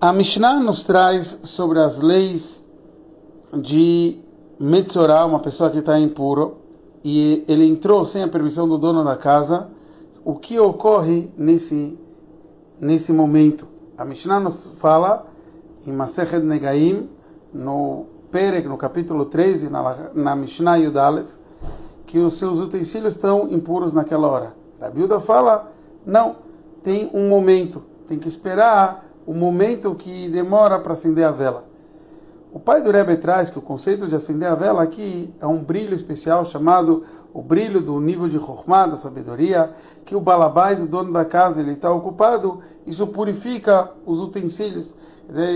A Mishnah nos traz sobre as leis de Metzorah, uma pessoa que está impuro, e ele entrou sem a permissão do dono da casa. O que ocorre nesse, nesse momento? A Mishnah nos fala em Masechet Negaim, no Perek, no capítulo 13, na, na Mishnah Yudalev, que os seus utensílios estão impuros naquela hora. A Bilda fala, não, tem um momento, tem que esperar o momento que demora para acender a vela. O pai do Rebbe traz que o conceito de acender a vela aqui é um brilho especial chamado o brilho do nível de Chokhmah, da sabedoria, que o balabai do dono da casa ele está ocupado, isso purifica os utensílios.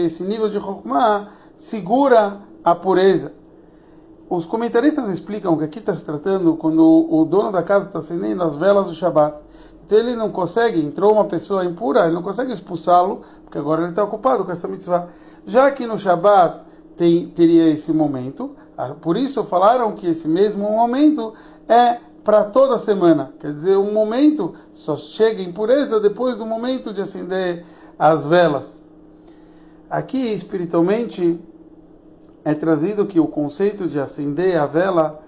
Esse nível de Chokhmah segura a pureza. Os comentaristas explicam que aqui está se tratando quando o dono da casa está acendendo as velas do Shabat. Então ele não consegue, entrou uma pessoa impura, ele não consegue expulsá-lo, porque agora ele está ocupado com essa mitzvah. Já que no Shabat tem, teria esse momento, ah, por isso falaram que esse mesmo momento é para toda semana. Quer dizer, um momento só chega em pureza depois do momento de acender as velas. Aqui, espiritualmente, é trazido que o conceito de acender a vela,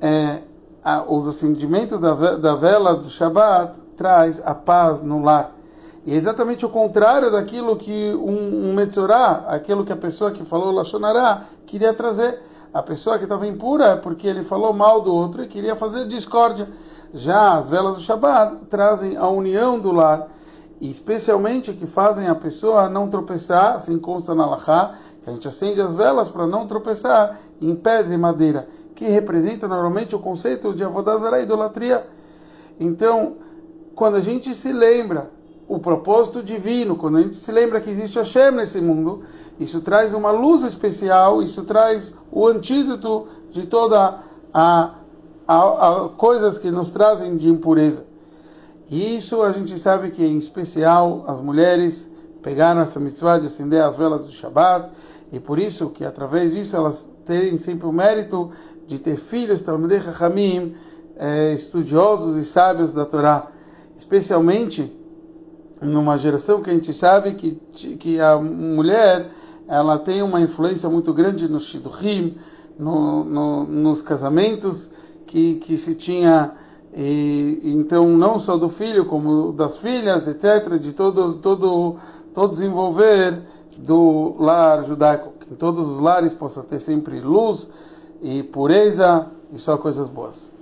é, a, os acendimentos da, da vela do Shabat traz a paz no lar. E é exatamente o contrário daquilo que um, um Metzorah, aquilo que a pessoa que falou Lashonará, queria trazer. A pessoa que estava impura é porque ele falou mal do outro e queria fazer discórdia. Já as velas do Shabat trazem a união do lar, e especialmente que fazem a pessoa não tropeçar, assim consta na Lachá, que a gente acende as velas para não tropeçar em pedra e madeira, que representa normalmente o conceito de avodazara idolatria. Então, quando a gente se lembra o propósito divino, quando a gente se lembra que existe Hashem nesse mundo, isso traz uma luz especial, isso traz o antídoto de toda a, a, a coisas que nos trazem de impureza. E isso a gente sabe que em especial as mulheres pegaram essa mitzvah de acender as velas do Shabat e por isso que através disso elas terem sempre o mérito de ter filhos, Talmudei Chachamim, eh, estudiosos e sábios da Torá. Especialmente numa geração que a gente sabe que, que a mulher ela tem uma influência muito grande no Shidduchim, no, no, nos casamentos que, que se tinha e, então não só do filho como das filhas etc de todo todo todo desenvolver do lar judaico. Que em todos os lares possa ter sempre luz e pureza e só coisas boas.